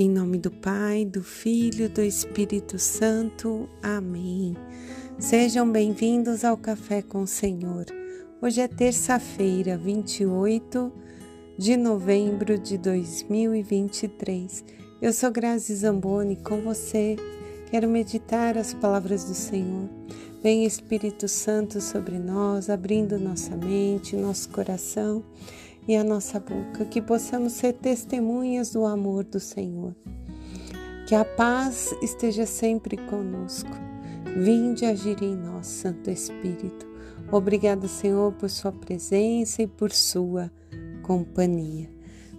Em nome do Pai, do Filho, do Espírito Santo. Amém. Sejam bem-vindos ao Café com o Senhor. Hoje é terça-feira, 28 de novembro de 2023. Eu sou Grazi Zamboni com você. Quero meditar as palavras do Senhor. Vem Espírito Santo sobre nós, abrindo nossa mente, nosso coração e a nossa boca, que possamos ser testemunhas do amor do Senhor. Que a paz esteja sempre conosco. Vinde agir em nós, Santo Espírito. Obrigada, Senhor, por Sua presença e por Sua companhia.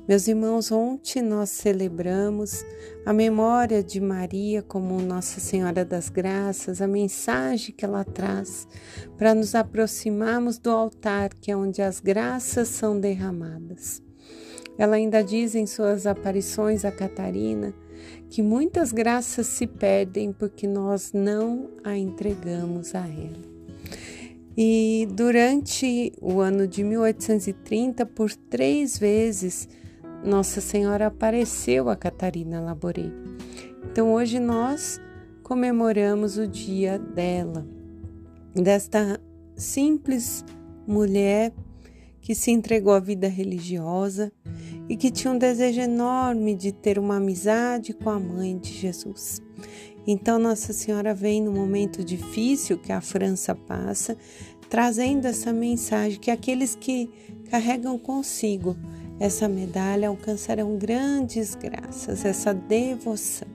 Meus irmãos, ontem nós celebramos a memória de Maria como Nossa Senhora das Graças, a mensagem que ela traz para nos aproximarmos do altar, que é onde as graças são derramadas. Ela ainda diz em suas aparições a Catarina que muitas graças se perdem porque nós não a entregamos a ela. E durante o ano de 1830, por três vezes, nossa Senhora apareceu a Catarina Laborei. Então hoje nós comemoramos o dia dela, desta simples mulher que se entregou à vida religiosa e que tinha um desejo enorme de ter uma amizade com a mãe de Jesus. Então Nossa Senhora vem no momento difícil que a França passa, trazendo essa mensagem que aqueles que carregam consigo essa medalha alcançarão grandes graças, essa devoção.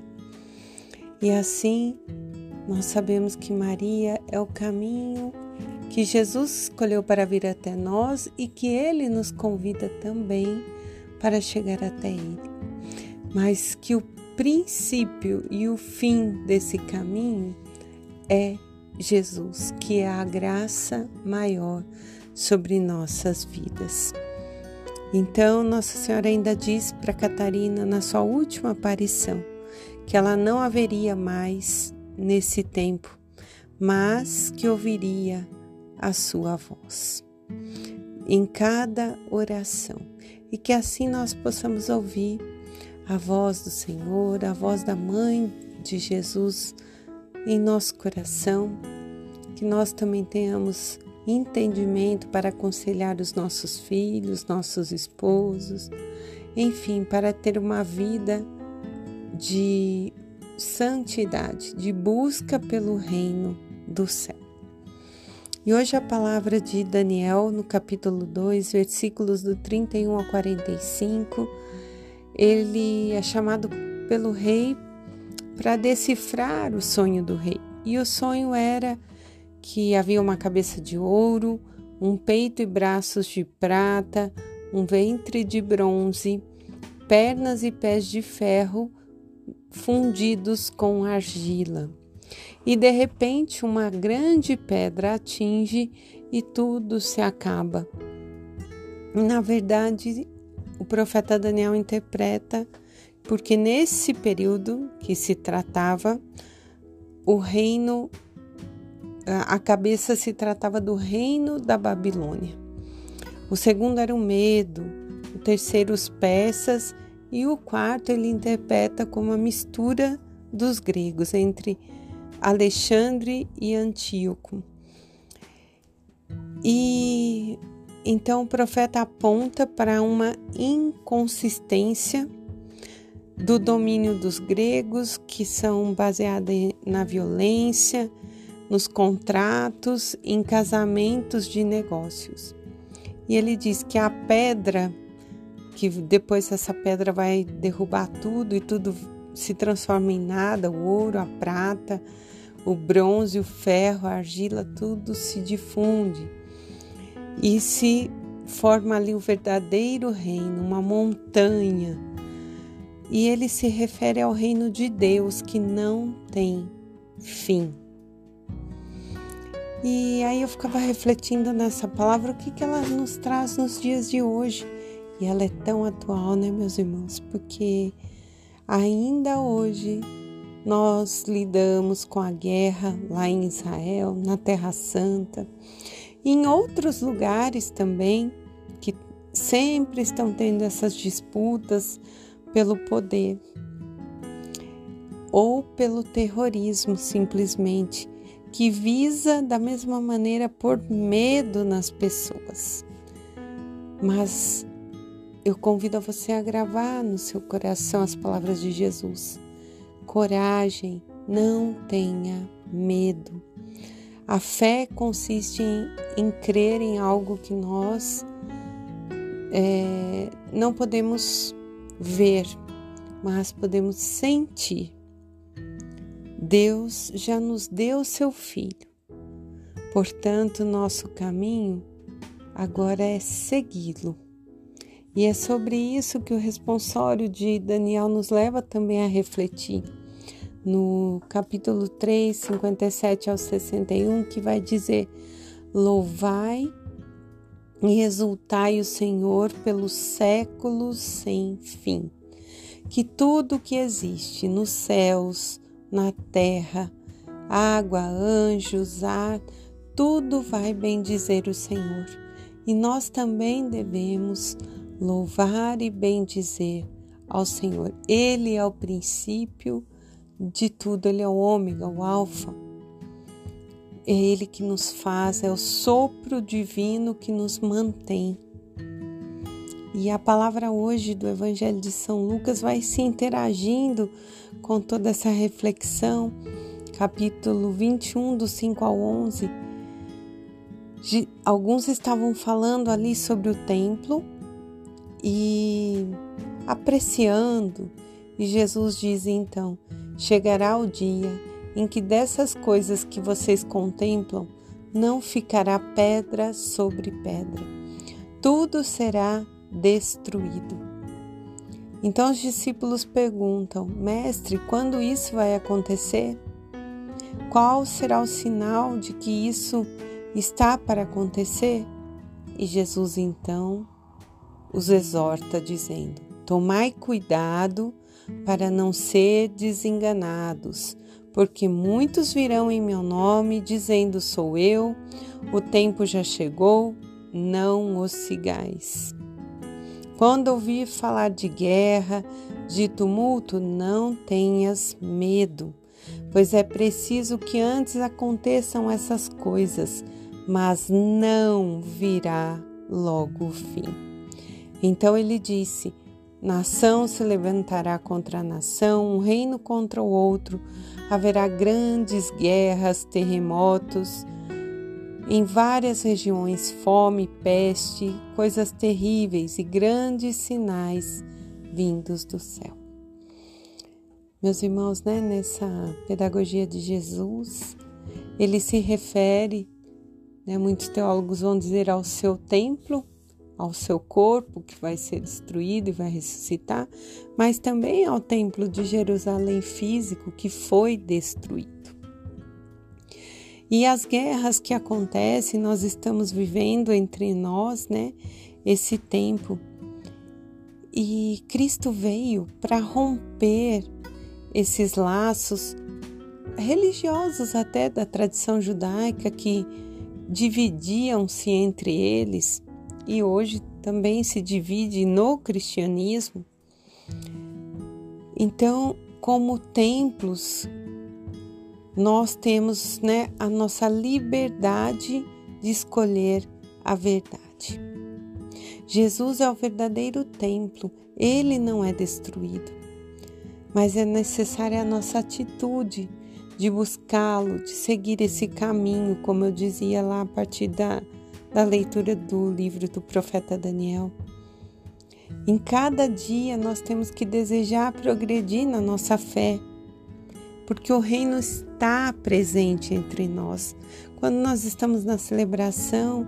E assim, nós sabemos que Maria é o caminho que Jesus escolheu para vir até nós e que ele nos convida também para chegar até ele. Mas que o princípio e o fim desse caminho é Jesus, que é a graça maior sobre nossas vidas. Então, Nossa Senhora ainda diz para Catarina, na sua última aparição, que ela não haveria mais nesse tempo, mas que ouviria a sua voz em cada oração. E que assim nós possamos ouvir a voz do Senhor, a voz da Mãe de Jesus em nosso coração, que nós também tenhamos entendimento para aconselhar os nossos filhos, nossos esposos, enfim, para ter uma vida de santidade, de busca pelo reino do céu. E hoje a palavra de Daniel, no capítulo 2, versículos do 31 ao 45, ele é chamado pelo rei para decifrar o sonho do rei. E o sonho era que havia uma cabeça de ouro, um peito e braços de prata, um ventre de bronze, pernas e pés de ferro fundidos com argila. E de repente uma grande pedra atinge e tudo se acaba. Na verdade, o profeta Daniel interpreta porque nesse período que se tratava, o reino a cabeça se tratava do reino da Babilônia. O segundo era o medo, o terceiro os persas e o quarto ele interpreta como a mistura dos gregos entre Alexandre e Antíoco. E então o profeta aponta para uma inconsistência do domínio dos gregos, que são baseadas na violência, nos contratos, em casamentos de negócios. E ele diz que a pedra, que depois essa pedra vai derrubar tudo e tudo se transforma em nada, o ouro, a prata, o bronze, o ferro, a argila, tudo se difunde e se forma ali o verdadeiro reino, uma montanha. E ele se refere ao reino de Deus que não tem fim. E aí eu ficava refletindo nessa palavra, o que, que ela nos traz nos dias de hoje. E ela é tão atual, né, meus irmãos? Porque ainda hoje nós lidamos com a guerra lá em Israel, na Terra Santa, em outros lugares também que sempre estão tendo essas disputas pelo poder. ou pelo terrorismo simplesmente, que visa da mesma maneira pôr medo nas pessoas. Mas eu convido a você a gravar no seu coração as palavras de Jesus. Coragem, não tenha medo. A fé consiste em, em crer em algo que nós é, não podemos ver, mas podemos sentir. Deus já nos deu seu Filho, portanto, nosso caminho agora é segui-lo. E é sobre isso que o responsório de Daniel nos leva também a refletir no capítulo 3, 57 ao 61, que vai dizer: Louvai e exultai o Senhor pelos séculos sem fim. Que tudo que existe nos céus, na terra, água, anjos, ar, tudo vai bendizer o Senhor. E nós também devemos louvar e bendizer ao Senhor. Ele é o princípio de tudo, Ele é o ômega, o alfa. É Ele que nos faz, é o sopro divino que nos mantém. E a palavra hoje do Evangelho de São Lucas vai se interagindo com toda essa reflexão, capítulo 21, do 5 ao 11. Alguns estavam falando ali sobre o templo e apreciando, e Jesus diz então: Chegará o dia em que dessas coisas que vocês contemplam não ficará pedra sobre pedra. Tudo será destruído. Então os discípulos perguntam: Mestre, quando isso vai acontecer? Qual será o sinal de que isso está para acontecer? E Jesus então os exorta, dizendo: Tomai cuidado para não ser desenganados, porque muitos virão em meu nome, dizendo: Sou eu, o tempo já chegou, não os sigais. Quando ouvir falar de guerra, de tumulto, não tenhas medo, pois é preciso que antes aconteçam essas coisas, mas não virá logo o fim. Então ele disse: Nação se levantará contra nação, um reino contra o outro, haverá grandes guerras, terremotos, em várias regiões, fome, peste, coisas terríveis e grandes sinais vindos do céu. Meus irmãos, né, nessa pedagogia de Jesus, ele se refere, né, muitos teólogos vão dizer, ao seu templo, ao seu corpo que vai ser destruído e vai ressuscitar, mas também ao templo de Jerusalém físico que foi destruído. E as guerras que acontecem, nós estamos vivendo entre nós, né? Esse tempo. E Cristo veio para romper esses laços religiosos até da tradição judaica que dividiam-se entre eles e hoje também se divide no cristianismo. Então, como templos, nós temos né, a nossa liberdade de escolher a verdade. Jesus é o verdadeiro templo, ele não é destruído, mas é necessária a nossa atitude de buscá-lo, de seguir esse caminho, como eu dizia lá a partir da, da leitura do livro do profeta Daniel. Em cada dia nós temos que desejar progredir na nossa fé, porque o reino está presente entre nós. Quando nós estamos na celebração,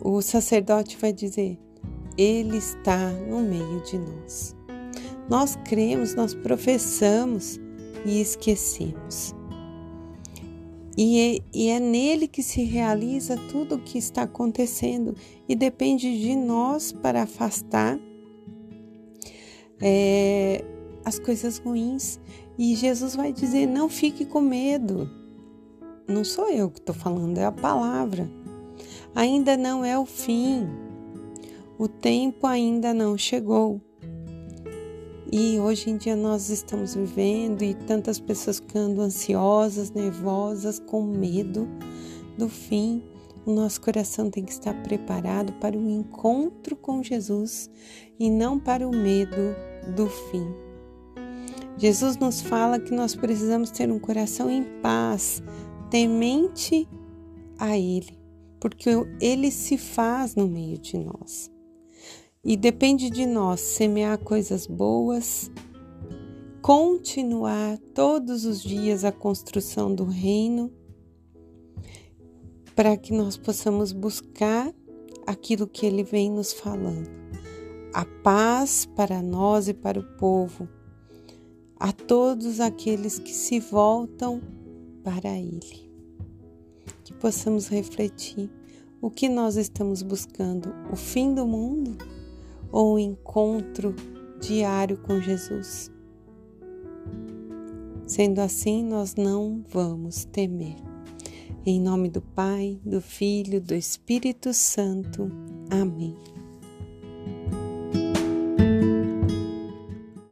o sacerdote vai dizer: Ele está no meio de nós. Nós cremos, nós professamos e esquecemos. E é, e é nele que se realiza tudo o que está acontecendo e depende de nós para afastar é, as coisas ruins. E Jesus vai dizer: não fique com medo. Não sou eu que estou falando, é a palavra. Ainda não é o fim. O tempo ainda não chegou. E hoje em dia nós estamos vivendo e tantas pessoas ficando ansiosas, nervosas, com medo do fim. O nosso coração tem que estar preparado para o encontro com Jesus e não para o medo do fim. Jesus nos fala que nós precisamos ter um coração em paz, temente a Ele, porque Ele se faz no meio de nós. E depende de nós semear coisas boas, continuar todos os dias a construção do reino, para que nós possamos buscar aquilo que Ele vem nos falando. A paz para nós e para o povo, a todos aqueles que se voltam para Ele. Que possamos refletir o que nós estamos buscando: o fim do mundo? ou um encontro diário com Jesus. Sendo assim, nós não vamos temer. Em nome do Pai, do Filho, do Espírito Santo. Amém.